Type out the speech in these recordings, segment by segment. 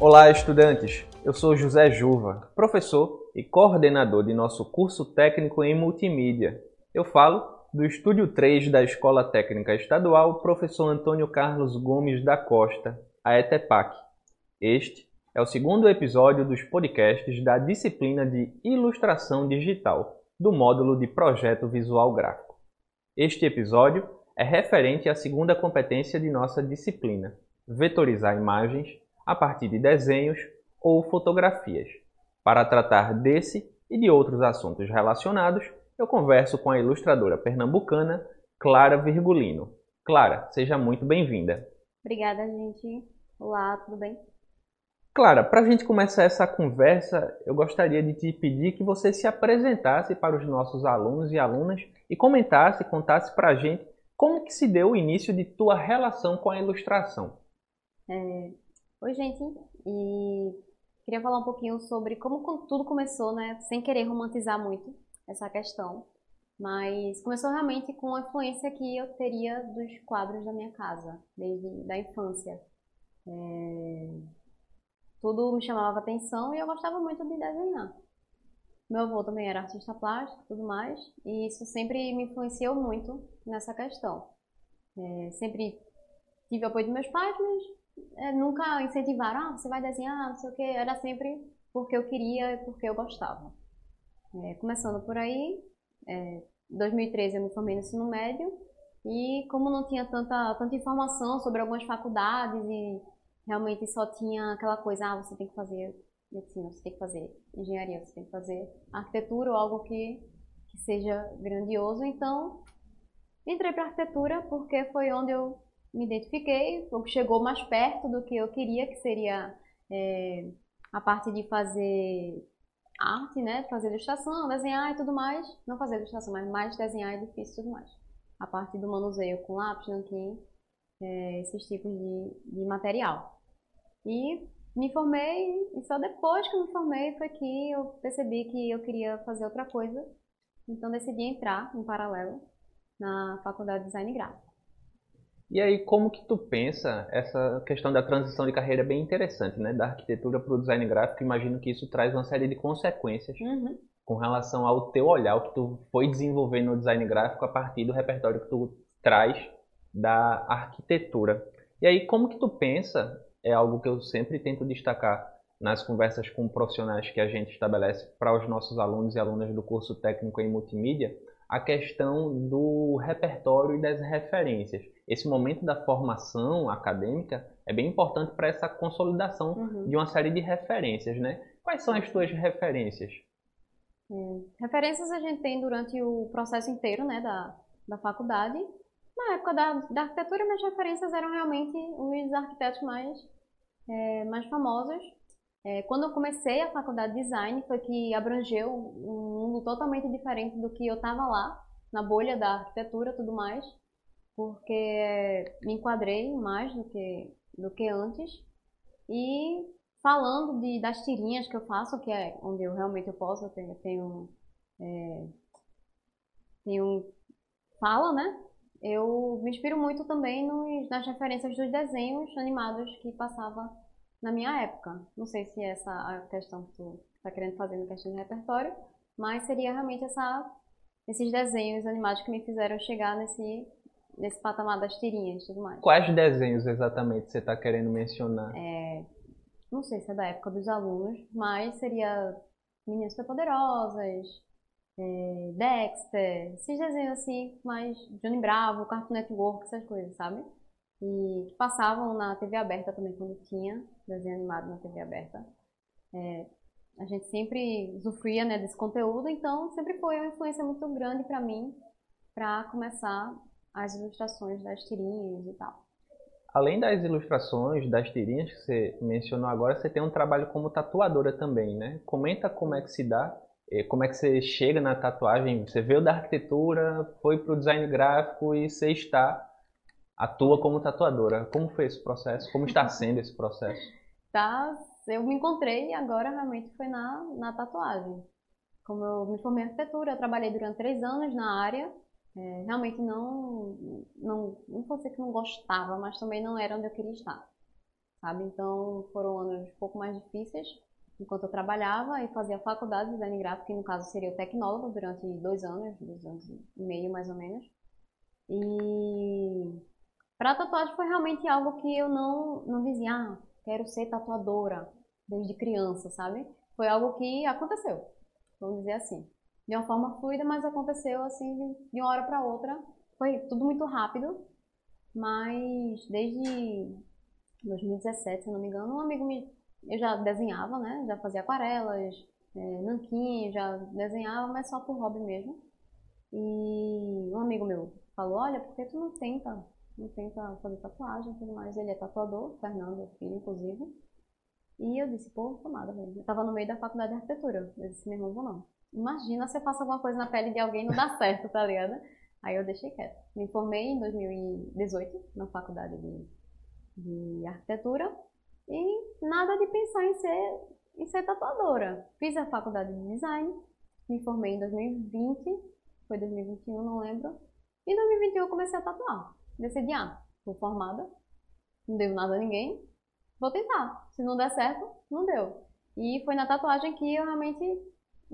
Olá, estudantes! Eu sou José Juva, professor e coordenador de nosso curso técnico em multimídia. Eu falo do Estúdio 3 da Escola Técnica Estadual Professor Antônio Carlos Gomes da Costa, a ETEPAC. Este é o segundo episódio dos podcasts da disciplina de Ilustração Digital, do módulo de Projeto Visual Gráfico. Este episódio é referente à segunda competência de nossa disciplina, vetorizar imagens a partir de desenhos ou fotografias. Para tratar desse e de outros assuntos relacionados, eu converso com a ilustradora pernambucana Clara Virgulino. Clara, seja muito bem-vinda. Obrigada, gente. Olá, tudo bem? Clara, para a gente começar essa conversa, eu gostaria de te pedir que você se apresentasse para os nossos alunos e alunas e comentasse, contasse para a gente como que se deu o início de tua relação com a ilustração. É... Oi, gente. E queria falar um pouquinho sobre como tudo começou, né? Sem querer romantizar muito essa questão. Mas começou realmente com a influência que eu teria dos quadros da minha casa, desde da infância. É tudo me chamava atenção e eu gostava muito de desenhar. Meu avô também era artista plástico e tudo mais, e isso sempre me influenciou muito nessa questão. É, sempre tive apoio dos meus pais, mas é, nunca incentivaram, ah, você vai desenhar, não sei o que, era sempre porque eu queria e porque eu gostava. É, começando por aí, em 2013 eu me formei no ensino médio, e como não tinha tanta, tanta informação sobre algumas faculdades e realmente só tinha aquela coisa, ah, você tem que fazer medicina, você tem que fazer engenharia, você tem que fazer arquitetura ou algo que, que seja grandioso. Então, entrei para arquitetura porque foi onde eu me identifiquei, o que chegou mais perto do que eu queria, que seria é, a parte de fazer arte, né? Fazer ilustração, desenhar e tudo mais. Não fazer ilustração, mas mais desenhar é difícil e tudo mais. A parte do manuseio com lápis, nanquim, é, esses tipos de, de material. E me formei, e só depois que me formei foi que eu percebi que eu queria fazer outra coisa. Então decidi entrar em paralelo na faculdade de design gráfico. E aí, como que tu pensa essa questão da transição de carreira é bem interessante, né? Da arquitetura para o design gráfico, imagino que isso traz uma série de consequências uhum. com relação ao teu olhar, o que tu foi desenvolvendo no design gráfico a partir do repertório que tu traz da arquitetura. E aí, como que tu pensa é algo que eu sempre tento destacar nas conversas com profissionais que a gente estabelece para os nossos alunos e alunas do curso técnico em multimídia, a questão do repertório e das referências. Esse momento da formação acadêmica é bem importante para essa consolidação uhum. de uma série de referências, né? Quais são as tuas referências? Hum, referências a gente tem durante o processo inteiro, né, da, da faculdade. Na época da, da arquitetura, minhas referências eram realmente os arquitetos mais é, mais famosos. É, quando eu comecei a faculdade de design, foi que abrangeu um mundo totalmente diferente do que eu estava lá, na bolha da arquitetura e tudo mais, porque me enquadrei mais do que, do que antes. E falando de, das tirinhas que eu faço, que é onde eu realmente eu posso, eu tenho, tenho, é, tenho fala, né? eu me inspiro muito também nos, nas referências dos desenhos animados que passava na minha época. Não sei se é essa a questão que tu está querendo fazer na questão de repertório, mas seria realmente essa, esses desenhos animados que me fizeram chegar nesse, nesse patamar das tirinhas e tudo mais. Quais desenhos exatamente você está querendo mencionar? É, não sei se é da época dos alunos, mas seria Meninas Superpoderosas, é, Dexter, esses desenhos assim, mais Johnny Bravo, Cartoon Network, essas coisas, sabe? E que passavam na TV aberta também quando tinha desenho animado na TV aberta. É, a gente sempre usufruía né, desse conteúdo, então sempre foi uma influência muito grande para mim para começar as ilustrações das tirinhas e tal. Além das ilustrações, das tirinhas que você mencionou agora, você tem um trabalho como tatuadora também, né? Comenta como é que se dá como é que você chega na tatuagem? Você veio da arquitetura, foi para o design gráfico e você está atua como tatuadora. Como foi esse processo? Como está sendo esse processo? Tá, eu me encontrei e agora realmente foi na, na tatuagem. Como eu me formei em arquitetura, eu trabalhei durante três anos na área. É, realmente não, não, não vou dizer que não gostava, mas também não era onde eu queria estar. sabe? Então foram anos um pouco mais difíceis, enquanto eu trabalhava e fazia faculdade de design gráfico, que no caso seria o tecnólogo, durante dois anos, dois anos e meio mais ou menos. E para tatuagem foi realmente algo que eu não, não dizia, ah, quero ser tatuadora desde criança, sabe? Foi algo que aconteceu, vamos dizer assim. De uma forma fluida, mas aconteceu assim de uma hora para outra. Foi tudo muito rápido, mas desde 2017, se não me engano, um amigo me. Eu já desenhava, né? Já fazia aquarelas, é, nanquim, já desenhava, mas só por hobby mesmo. E um amigo meu falou: Olha, por que tu não tenta não tenta fazer tatuagem e tudo mais. Ele é tatuador, Fernando, filho, inclusive. E eu disse, pô, tomada, velho. Eu tava no meio da faculdade de arquitetura. Eu disse, meu irmão, vou não. Imagina se eu faço alguma coisa na pele de alguém e não dá certo, tá ligado? Aí eu deixei quieto. Me formei em 2018 na faculdade de, de arquitetura e nada de pensar em ser, em ser tatuadora. Fiz a faculdade de design, me formei em 2020, foi 2021, não lembro. E em 2021 eu comecei a tatuar decidi, ah, tô formada, não devo nada a ninguém, vou tentar. Se não der certo, não deu. E foi na tatuagem que eu realmente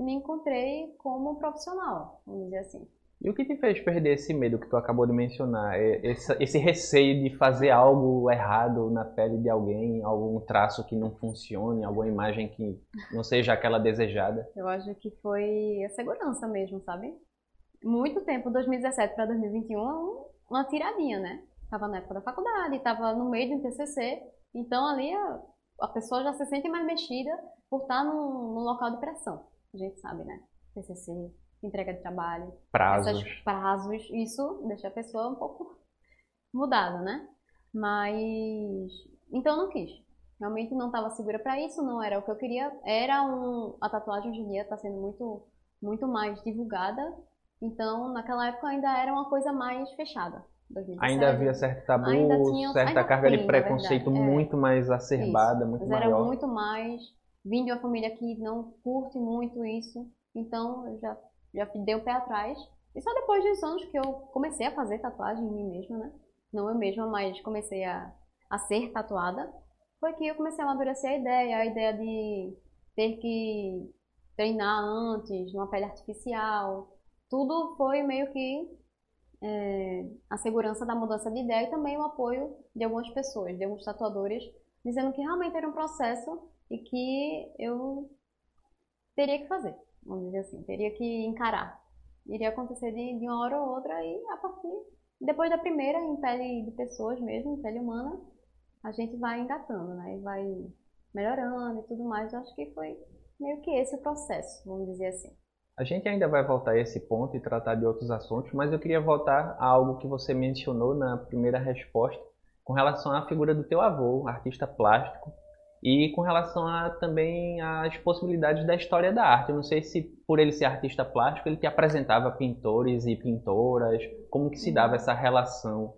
me encontrei como profissional, vamos dizer assim. E o que te fez perder esse medo que tu acabou de mencionar? Esse, esse receio de fazer algo errado na pele de alguém, algum traço que não funcione, alguma imagem que não seja aquela desejada? Eu acho que foi a segurança mesmo, sabe? Muito tempo, 2017 para 2021, uma tiradinha, né? Tava na época da faculdade, tava no meio de um TCC, então ali a, a pessoa já se sente mais mexida por estar num, num local de pressão. A gente sabe, né? TCC, entrega de trabalho, prazos, prazos, isso deixa a pessoa um pouco mudada, né? Mas então não quis. Realmente não estava segura para isso, não era o que eu queria. Era um a tatuagem hoje em dia está sendo muito muito mais divulgada então, naquela época ainda era uma coisa mais fechada. 2017. Ainda havia certo tabu, tinha, certa carga tem, de preconceito é. muito é. mais acerbada, isso. muito Mas maior. era muito mais. Vim de uma família que não curte muito isso, então eu já, já dei o pé atrás. E só depois dos anos que eu comecei a fazer tatuagem em mim mesma, né? Não eu mesma, mas comecei a, a ser tatuada, foi que eu comecei a amadurecer a ideia, a ideia de ter que treinar antes, numa pele artificial, tudo foi meio que é, a segurança da mudança de ideia e também o apoio de algumas pessoas, de alguns tatuadores, dizendo que realmente era um processo e que eu teria que fazer, vamos dizer assim, teria que encarar. Iria acontecer de, de uma hora ou outra e a partir, depois da primeira, em pele de pessoas mesmo, em pele humana, a gente vai engatando, né? E vai melhorando e tudo mais. Eu acho que foi meio que esse o processo, vamos dizer assim. A gente ainda vai voltar a esse ponto e tratar de outros assuntos, mas eu queria voltar a algo que você mencionou na primeira resposta, com relação à figura do teu avô, artista plástico, e com relação a, também às possibilidades da história da arte. Eu não sei se por ele ser artista plástico ele te apresentava pintores e pintoras, como que se dava essa relação?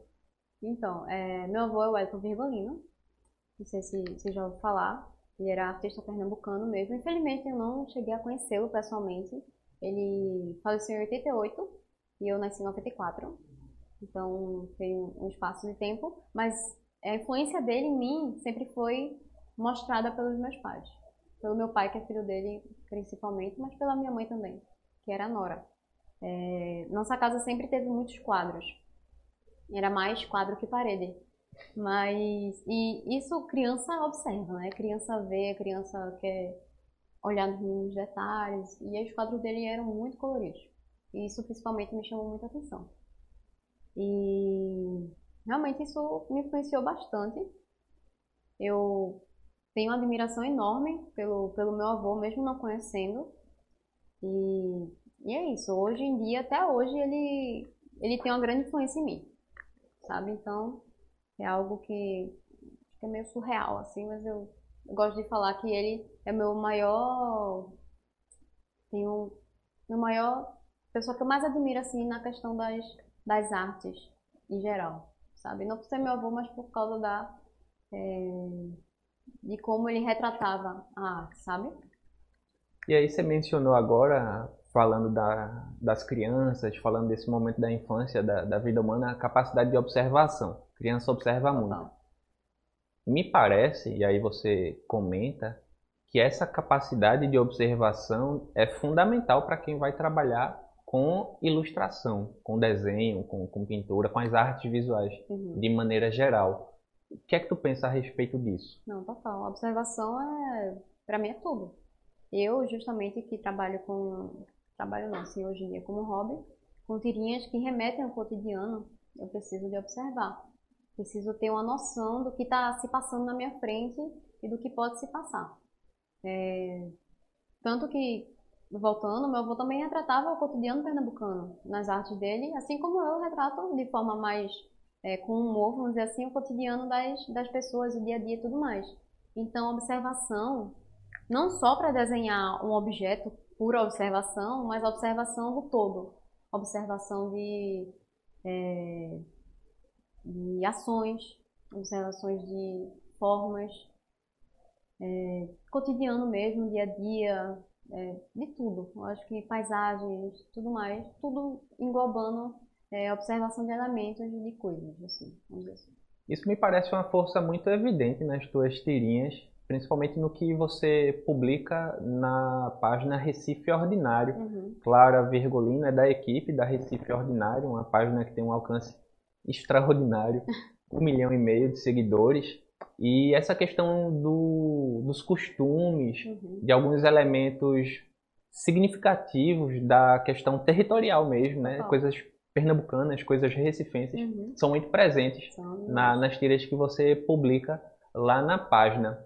Então, é, meu avô é o Elton Virgolino, não sei se você já ouviu falar, ele era artista pernambucano mesmo. Infelizmente eu não cheguei a conhecê-lo pessoalmente, ele faleceu em 88 e eu nasci em 94. Então tem um espaço de tempo, mas a influência dele em mim sempre foi mostrada pelos meus pais. Pelo meu pai, que é filho dele principalmente, mas pela minha mãe também, que era a Nora. É, nossa casa sempre teve muitos quadros. Era mais quadro que parede. Mas, e isso criança observa, né? Criança vê, criança quer olhar nos detalhes. E os quadros dele eram muito coloridos. E isso principalmente me chamou muita atenção. E realmente isso me influenciou bastante. Eu tenho uma admiração enorme pelo, pelo meu avô, mesmo não conhecendo. E, e é isso. Hoje em dia, até hoje, ele, ele tem uma grande influência em mim. Sabe? Então, é algo que, que é meio surreal, assim, mas eu eu gosto de falar que ele é meu maior. Tem um. Meu maior. Pessoa que eu mais admiro, assim, na questão das, das artes em geral, sabe? Não por ser meu avô, mas por causa da. É, de como ele retratava a arte, sabe? E aí você mencionou agora, falando da, das crianças, falando desse momento da infância, da, da vida humana, a capacidade de observação. A criança observa Total. muito. Me parece, e aí você comenta, que essa capacidade de observação é fundamental para quem vai trabalhar com ilustração, com desenho, com, com pintura, com as artes visuais, uhum. de maneira geral. O que é que tu pensa a respeito disso? Não, total. Observação é, para mim é tudo. Eu, justamente, que trabalho com, trabalho não, assim, hoje em dia como hobby, com tirinhas que remetem ao cotidiano, eu preciso de observar. Preciso ter uma noção do que está se passando na minha frente e do que pode se passar. É, tanto que, voltando, meu avô também retratava o cotidiano pernambucano nas artes dele, assim como eu retrato de forma mais é, com humor, vamos dizer assim, o cotidiano das, das pessoas, o dia a dia e tudo mais. Então, observação, não só para desenhar um objeto por observação, mas observação do todo. Observação de, é, de ações, observações de formas, é, cotidiano mesmo, dia a dia, é, de tudo. Eu acho que paisagens, tudo mais, tudo englobando é, observação de elementos de coisas, assim, vamos dizer assim. Isso me parece uma força muito evidente nas tuas tirinhas, principalmente no que você publica na página Recife Ordinário. Uhum. Clara Virgolina é da equipe da Recife Ordinário, uma página que tem um alcance extraordinário, um milhão e meio de seguidores. E essa questão do, dos costumes, uhum. de alguns elementos significativos da questão territorial mesmo, né? Coisas pernambucanas, coisas recifenses, uhum. são muito presentes na, nas tiras que você publica lá na página.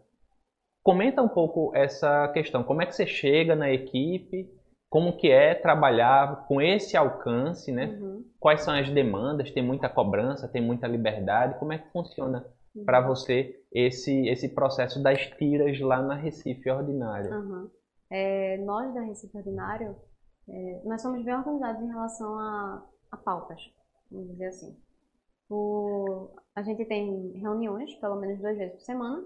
Comenta um pouco essa questão, como é que você chega na equipe, como que é trabalhar com esse alcance, né? Uhum. Quais são as demandas? Tem muita cobrança, tem muita liberdade? Como é que funciona uhum. para você esse esse processo das tiras lá na Recife Ordinário? Uhum. É, nós da Recife Ordinário, é, nós somos bem organizados em relação a pautas, vamos dizer assim. O, a gente tem reuniões, pelo menos duas vezes por semana.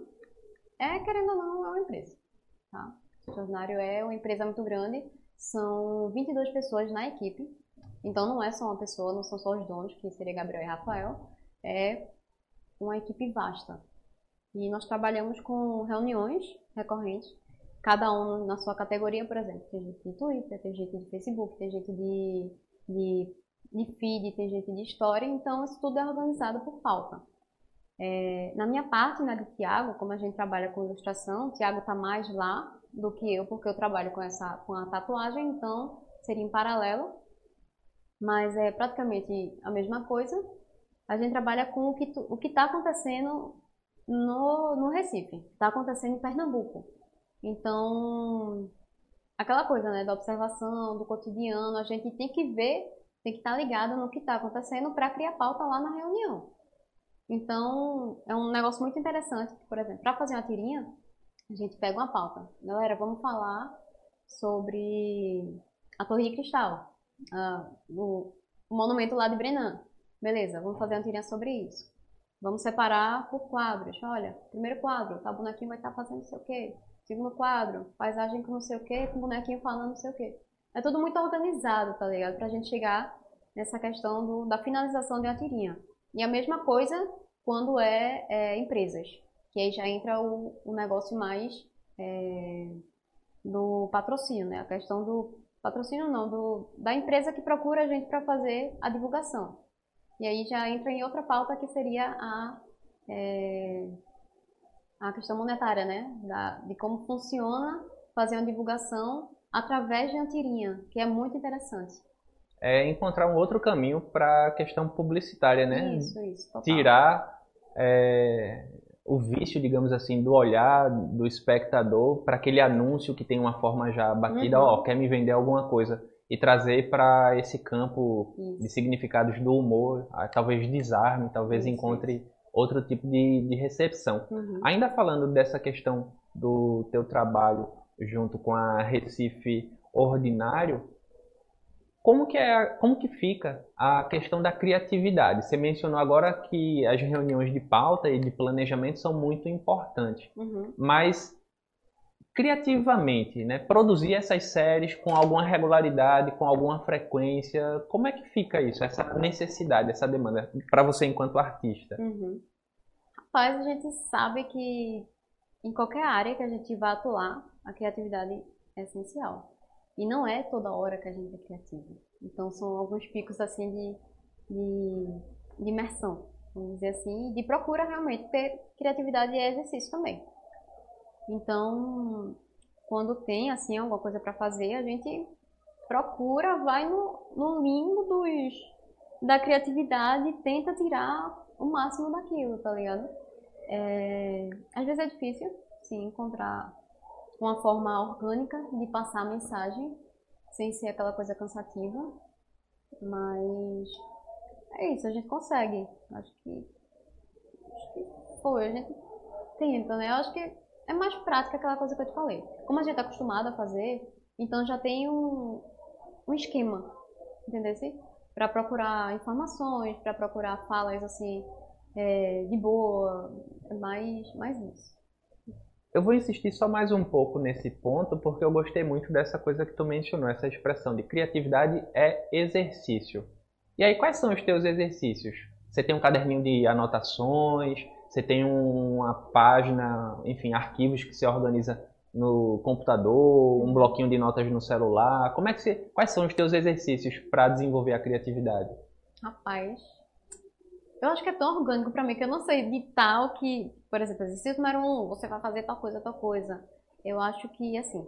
É, querendo ou não, é uma empresa. Tá? O Jornário é uma empresa muito grande, são 22 pessoas na equipe. Então não é só uma pessoa, não são só os donos, que seria Gabriel e Rafael. É uma equipe vasta. E nós trabalhamos com reuniões recorrentes, cada um na sua categoria, por exemplo. Tem gente de Twitter, tem gente de Facebook, tem gente de, de de feed, tem gente de história, então isso tudo é organizado por pauta. É, na minha parte, na de Tiago, como a gente trabalha com ilustração, o Tiago está mais lá do que eu, porque eu trabalho com, essa, com a tatuagem, então seria em paralelo, mas é praticamente a mesma coisa. A gente trabalha com o que está acontecendo no, no Recife, está acontecendo em Pernambuco. Então, aquela coisa né, da observação, do cotidiano, a gente tem que ver tem que estar ligado no que está acontecendo para criar pauta lá na reunião. Então, é um negócio muito interessante. Por exemplo, para fazer uma tirinha, a gente pega uma pauta. Galera, vamos falar sobre a Torre de Cristal, uh, o, o, monumento lá de Brenan. Beleza, vamos fazer uma tirinha sobre isso. Vamos separar por quadros. Olha, primeiro quadro, tá, o bonequinho vai estar tá fazendo não sei o quê. Segundo quadro, paisagem com não sei o quê, com o bonequinho falando não sei o quê. É tudo muito organizado, tá ligado? Pra gente chegar nessa questão do, da finalização de uma tirinha. E a mesma coisa quando é, é empresas, que aí já entra o, o negócio mais é, do patrocínio, né? A questão do patrocínio não, do, da empresa que procura a gente para fazer a divulgação. E aí já entra em outra pauta que seria a, é, a questão monetária, né? Da, de como funciona fazer uma divulgação através de uma tirinha, que é muito interessante. É encontrar um outro caminho para a questão publicitária, né? Isso, isso. Total. Tirar é, o vício, digamos assim, do olhar do espectador para aquele anúncio que tem uma forma já batida, ó, uhum. oh, quer me vender alguma coisa e trazer para esse campo isso. de significados do humor, ah, talvez desarme, talvez isso, encontre isso. outro tipo de, de recepção. Uhum. Ainda falando dessa questão do teu trabalho junto com a Recife Ordinário, como que, é, como que fica a questão da criatividade? Você mencionou agora que as reuniões de pauta e de planejamento são muito importantes, uhum. mas criativamente, né, produzir essas séries com alguma regularidade, com alguma frequência, como é que fica isso, essa necessidade, essa demanda para você enquanto artista? Uhum. Rapaz, a gente sabe que em qualquer área que a gente vá atuar, a criatividade é essencial. E não é toda hora que a gente é criativo. Então são alguns picos assim de, de, de imersão, vamos dizer assim, de procura realmente, porque criatividade é exercício também. Então, quando tem assim alguma coisa para fazer, a gente procura, vai no, no limbo dos, da criatividade e tenta tirar o máximo daquilo, tá ligado? É, às vezes é difícil, sim, encontrar uma forma orgânica de passar a mensagem sem ser aquela coisa cansativa, mas é isso, a gente consegue. Acho que, acho que foi, a gente tenta, né? Eu acho que é mais prática aquela coisa que eu te falei. Como a gente é acostumado a fazer, então já tem um, um esquema, entendeu? Para procurar informações, para procurar falas assim é, de boa, é mais, mais isso. Eu vou insistir só mais um pouco nesse ponto, porque eu gostei muito dessa coisa que tu mencionou, essa expressão de criatividade é exercício. E aí, quais são os teus exercícios? Você tem um caderninho de anotações, você tem uma página, enfim, arquivos que você organiza no computador, um bloquinho de notas no celular. Como é que você, quais são os teus exercícios para desenvolver a criatividade? Rapaz, eu acho que é tão orgânico para mim que eu não sei de tal que, por exemplo, exercício número um, você vai fazer tal coisa, tal coisa. Eu acho que, assim,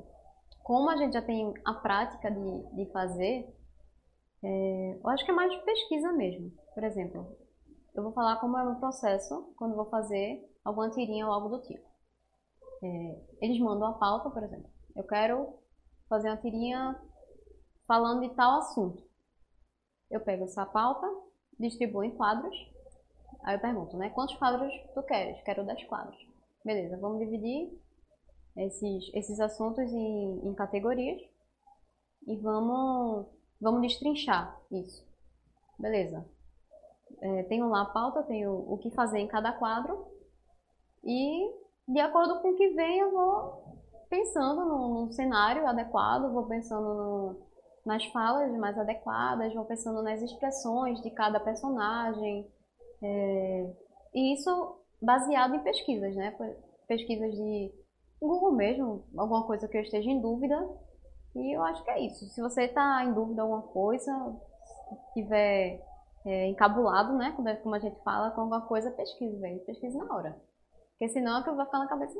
como a gente já tem a prática de, de fazer, é, eu acho que é mais pesquisa mesmo. Por exemplo, eu vou falar como é o meu processo quando vou fazer alguma tirinha ou algo do tipo. É, eles mandam a pauta, por exemplo. Eu quero fazer uma tirinha falando de tal assunto. Eu pego essa pauta, distribuo em quadros. Aí eu pergunto, né? Quantos quadros tu queres? Quero 10 quadros. Beleza, vamos dividir esses, esses assuntos em, em categorias e vamos, vamos destrinchar isso. Beleza é, tenho lá a pauta, tenho o que fazer em cada quadro e de acordo com o que vem eu vou pensando num, cenário adequado, vou pensando no, nas falas mais adequadas, vou pensando nas expressões de cada personagem é, e isso baseado em pesquisas, né? Pesquisas de Google mesmo, alguma coisa que eu esteja em dúvida e eu acho que é isso. Se você está em dúvida alguma coisa, tiver é, encabulado, né? Como a gente fala, com alguma coisa, pesquise, velho. Pesquise na hora. Porque senão é que vai ficar na cabeça,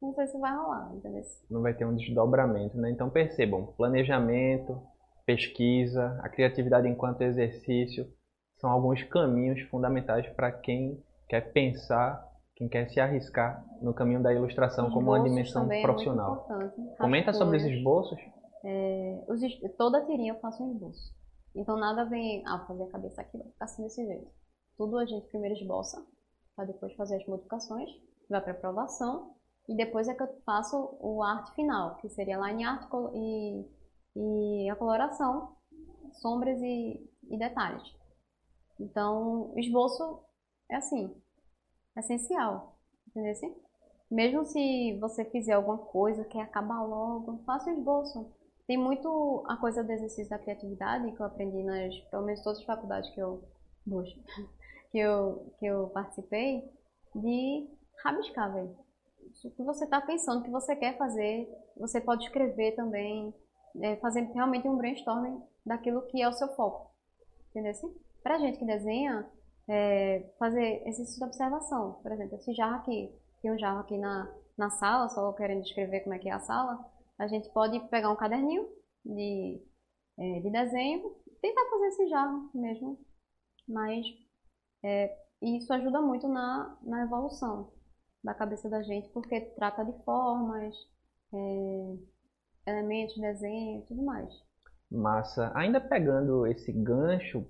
não sei se vai rolar, entendeu? Não vai ter um desdobramento, né? Então percebam, planejamento, pesquisa, a criatividade enquanto exercício são alguns caminhos fundamentais para quem quer pensar, quem quer se arriscar no caminho da ilustração como uma dimensão é profissional. É Comenta sobre os esboços. É, os, toda tirinha eu faço um esboço. Então nada vem, ah, fazer a cabeça aqui, vai ficar assim desse jeito. Tudo a gente primeiro esboça, para depois fazer as modificações, vai para aprovação, e depois é que eu faço o arte final, que seria line art e, e a coloração, sombras e, e detalhes. Então, esboço é assim, essencial, entendeu? Mesmo se você fizer alguma coisa, quer acabar logo, faça o esboço. Tem muito a coisa do exercício da criatividade que eu aprendi nas, pelo menos todas as faculdades que eu, que eu, que eu participei, de rabiscar, velho. O que você está pensando, o que você quer fazer, você pode escrever também, é, realmente um brainstorming daquilo que é o seu foco. Entendeu? Assim? Pra gente que desenha, é, fazer exercício de observação. Por exemplo, esse jarro aqui, tem um jarro aqui na, na sala, só querendo descrever como é que é a sala a gente pode pegar um caderninho de, é, de desenho, tentar fazer esse jarro mesmo, mas é, isso ajuda muito na, na evolução da cabeça da gente, porque trata de formas, é, elementos, desenho e tudo mais. Massa. Ainda pegando esse gancho,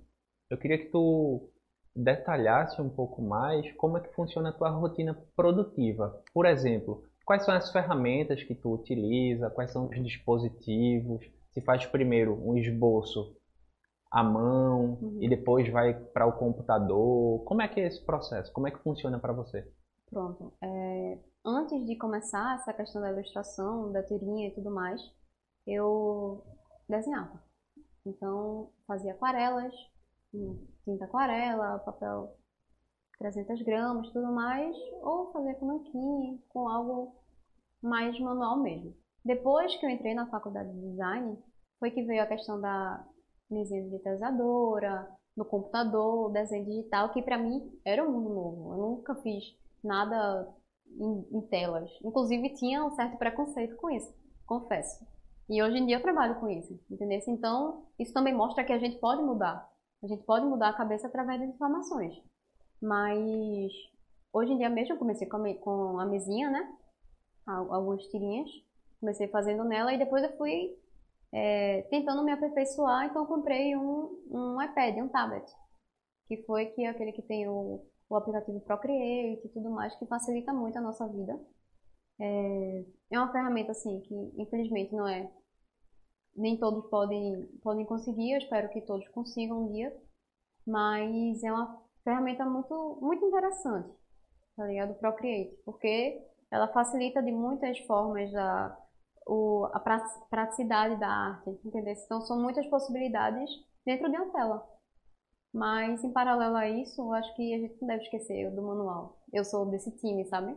eu queria que tu detalhasse um pouco mais como é que funciona a tua rotina produtiva. Por exemplo, Quais são as ferramentas que tu utiliza? Quais são os dispositivos? Se faz primeiro um esboço à mão uhum. e depois vai para o computador? Como é que é esse processo? Como é que funciona para você? Pronto. É, antes de começar essa questão da ilustração, da tirinha e tudo mais, eu desenhava. Então, fazia aquarelas, tinta aquarela, papel 300 gramas, tudo mais, ou fazer com maquine, com algo mais manual mesmo. Depois que eu entrei na faculdade de design, foi que veio a questão da mesinha digitalizadora, no computador, desenho digital, que para mim era um mundo novo. Eu nunca fiz nada em, em, telas. Inclusive tinha um certo preconceito com isso, confesso. E hoje em dia eu trabalho com isso, entendeu? Então, isso também mostra que a gente pode mudar. A gente pode mudar a cabeça através das informações. Mas hoje em dia mesmo eu comecei com a, mesinha, né? Algumas tirinhas. Comecei fazendo nela e depois eu fui é, tentando me aperfeiçoar, então eu comprei um, um iPad, um tablet, que foi que é aquele que tem o, o aplicativo Procreate e tudo mais, que facilita muito a nossa vida. É, é uma ferramenta assim que infelizmente não é nem todos podem podem conseguir, eu espero que todos consigam um dia, mas é uma ferramenta muito muito interessante, tá ligado? Procreate, porque ela facilita de muitas formas a o, a praticidade da arte, entendeu? Então são muitas possibilidades dentro de uma tela. Mas em paralelo a isso, eu acho que a gente não deve esquecer do manual. Eu sou desse time, sabe?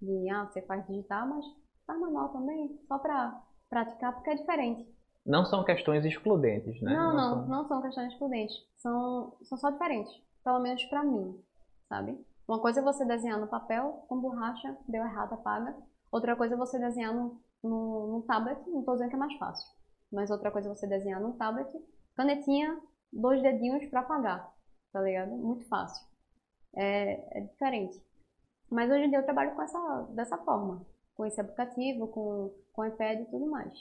De, ah, você faz digital, mas faz manual também, só para praticar, porque é diferente. Não são questões excludentes, né? Não, não, não, são... não são questões excludentes. São, são só diferentes, pelo menos para mim, sabe? Uma coisa é você desenhar no papel, com borracha, deu errado, apaga. Outra coisa é você desenhar no, no, no tablet, não estou dizendo que é mais fácil. Mas outra coisa é você desenhar no tablet, canetinha, dois dedinhos para apagar, tá ligado? Muito fácil. É, é, diferente. Mas hoje em dia eu trabalho com essa, dessa forma, com esse aplicativo, com, com iPad e tudo mais.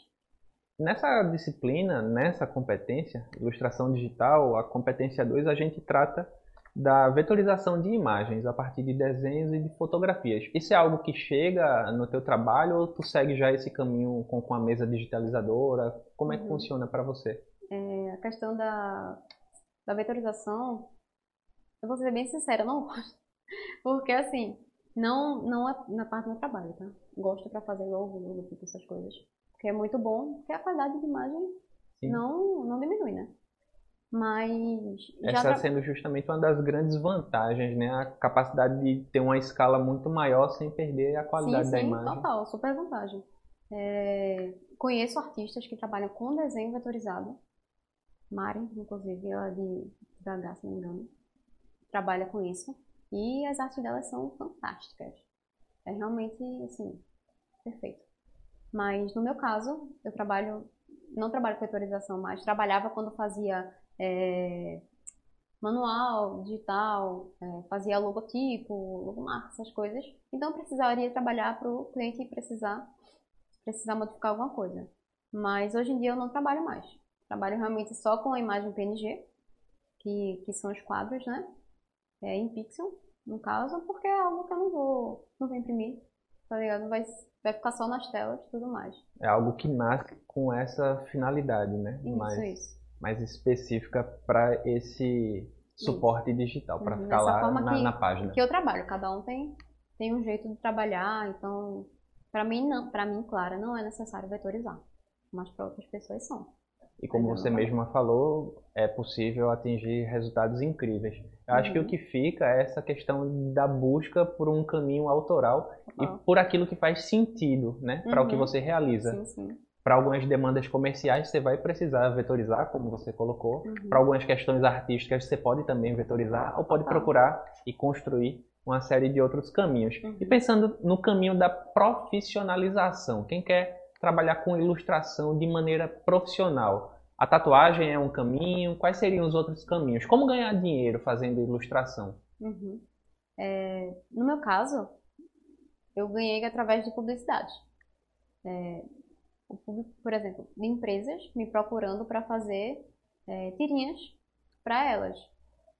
Nessa disciplina, nessa competência, ilustração digital, a competência 2, a gente trata da vetorização de imagens a partir de desenhos e de fotografias. Isso é algo que chega no teu trabalho ou tu segue já esse caminho com, com a mesa digitalizadora? Como é que uhum. funciona para você? É, a questão da, da vetorização, eu vou ser bem sincera, não gosto. Porque assim, não, não é na parte do meu trabalho, tá? Gosto para fazer logo, logo, essas coisas. Porque é muito bom, porque a qualidade de imagem não, não diminui, né? Mas. Essa tra... sendo justamente uma das grandes vantagens, né? A capacidade de ter uma escala muito maior sem perder a qualidade sim, da sim, imagem. Total, super vantagem. É... Conheço artistas que trabalham com desenho vetorizado. Mari, inclusive, ela é de BH, se não me engano, trabalha com isso. E as artes dela são fantásticas. É realmente, assim, perfeito. Mas no meu caso, eu trabalho, não trabalho com vetorização mais, trabalhava quando fazia é, manual, digital, é, fazia logotipo, logomarca, essas coisas. Então precisaria trabalhar para o cliente precisar, precisar modificar alguma coisa. Mas hoje em dia eu não trabalho mais. Trabalho realmente só com a imagem PNG, que, que são os quadros, né? É, em pixel, no caso, porque é algo que eu não vou, não vou imprimir, tá ligado? Vai, vai ficar só nas telas e tudo mais. É algo que nasce com essa finalidade, né? Isso, Mas... isso mais específica para esse suporte Isso. digital, para uhum, ficar lá na, que, na, página. Que eu trabalho, cada um tem, tem um jeito de trabalhar, então para mim não, para mim, Clara, não é necessário vetorizar, mas para outras pessoas são. E como você mesma falou, é possível atingir resultados incríveis. Eu uhum. acho que o uhum. que fica é essa questão da busca por um caminho autoral uhum. e por aquilo que faz sentido, né, para o que uhum. você realiza. Sim, sim. Para algumas demandas comerciais, você vai precisar vetorizar, como você colocou. Uhum. Para algumas questões artísticas, você pode também vetorizar ou pode procurar e construir uma série de outros caminhos. Uhum. E pensando no caminho da profissionalização, quem quer trabalhar com ilustração de maneira profissional, a tatuagem é um caminho? Quais seriam os outros caminhos? Como ganhar dinheiro fazendo ilustração? Uhum. É, no meu caso, eu ganhei através de publicidade. É, o público, por exemplo, de empresas me procurando para fazer é, tirinhas para elas.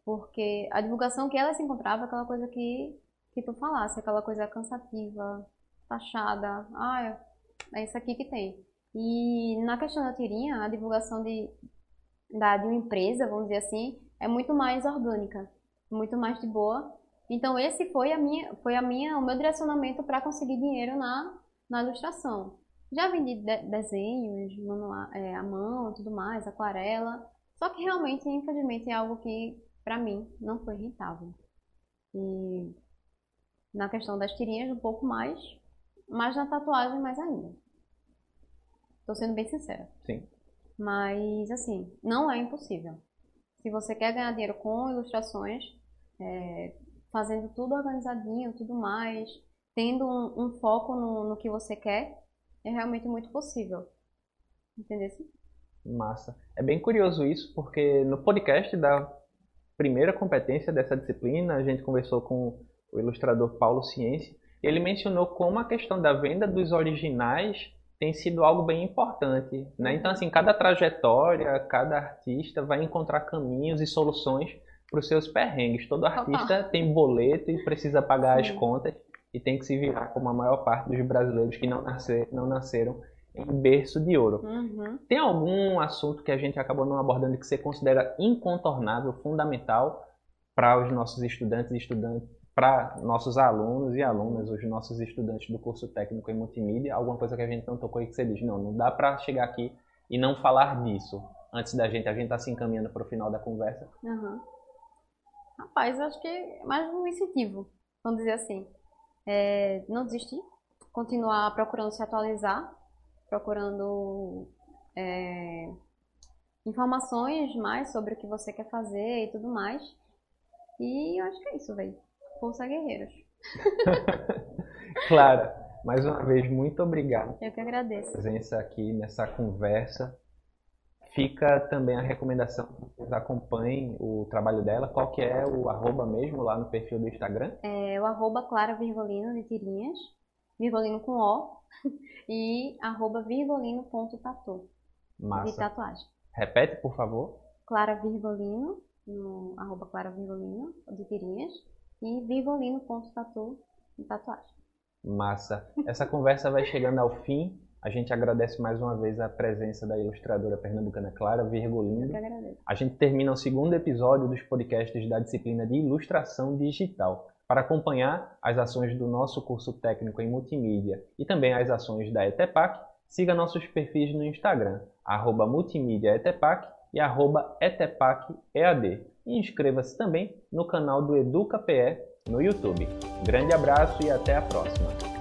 Porque a divulgação que elas encontravam aquela coisa que, que tu falasse, aquela coisa cansativa, taxada, ah, é isso aqui que tem. E na questão da tirinha, a divulgação de, da, de uma empresa, vamos dizer assim, é muito mais orgânica, muito mais de boa. Então esse foi a minha, foi a minha, o meu direcionamento para conseguir dinheiro na, na ilustração. Já vendi de desenhos manual, é, à mão tudo mais, aquarela. Só que realmente, infelizmente, é algo que, para mim, não foi rentável. E na questão das tirinhas, um pouco mais, mas na tatuagem, mais ainda. Tô sendo bem sincera. Sim. Mas, assim, não é impossível. Se você quer ganhar dinheiro com ilustrações, é, fazendo tudo organizadinho, tudo mais, tendo um, um foco no, no, que você quer, é realmente muito possível. Entendeu? Massa. É bem curioso isso, porque no podcast da primeira competência dessa disciplina, a gente conversou com o ilustrador Paulo Ciência, ele mencionou como a questão da venda dos originais tem sido algo bem importante. Né? Então, assim, cada trajetória, cada artista vai encontrar caminhos e soluções para os seus perrengues. Todo artista tem boleto e precisa pagar as contas e tem que se virar como a maior parte dos brasileiros que não, nascer, não nasceram em berço de ouro. Uhum. Tem algum assunto que a gente acabou não abordando que você considera incontornável, fundamental para os nossos estudantes e estudantes, para nossos alunos e alunas, os nossos estudantes do curso técnico em multimídia? Alguma coisa que a gente não tocou e que você diz, não, não dá para chegar aqui e não falar disso antes da gente, a gente está se encaminhando para o final da conversa. Uhum. Rapaz, acho que é mais um incentivo, vamos dizer assim. É, não desistir, continuar procurando se atualizar, procurando é, informações mais sobre o que você quer fazer e tudo mais. E eu acho que é isso, velho. Força Guerreiros. Clara, mais uma vez, muito obrigado. Eu que agradeço. Presença aqui nessa conversa. Fica também a recomendação que vocês acompanhem o trabalho dela. Qual que é o arroba mesmo lá no perfil do Instagram? É o arroba Clara Virgolino de tirinhas, virgolino com O, e arroba virgolino.tatu, de tatuagem. Repete, por favor. Clara Virgolino, no arroba Clara Virgolino, de tirinhas, e virgolino.tatu, de tatuagem. Massa. Essa conversa vai chegando ao fim. A gente agradece mais uma vez a presença da ilustradora pernambucana Clara Virgolindo. A gente termina o segundo episódio dos podcasts da disciplina de Ilustração Digital. Para acompanhar as ações do nosso curso técnico em multimídia e também as ações da ETEPAC, siga nossos perfis no Instagram, arroba multimídiaetepac e arroba etepacEAD. E inscreva-se também no canal do EducaPE no YouTube. Grande abraço e até a próxima!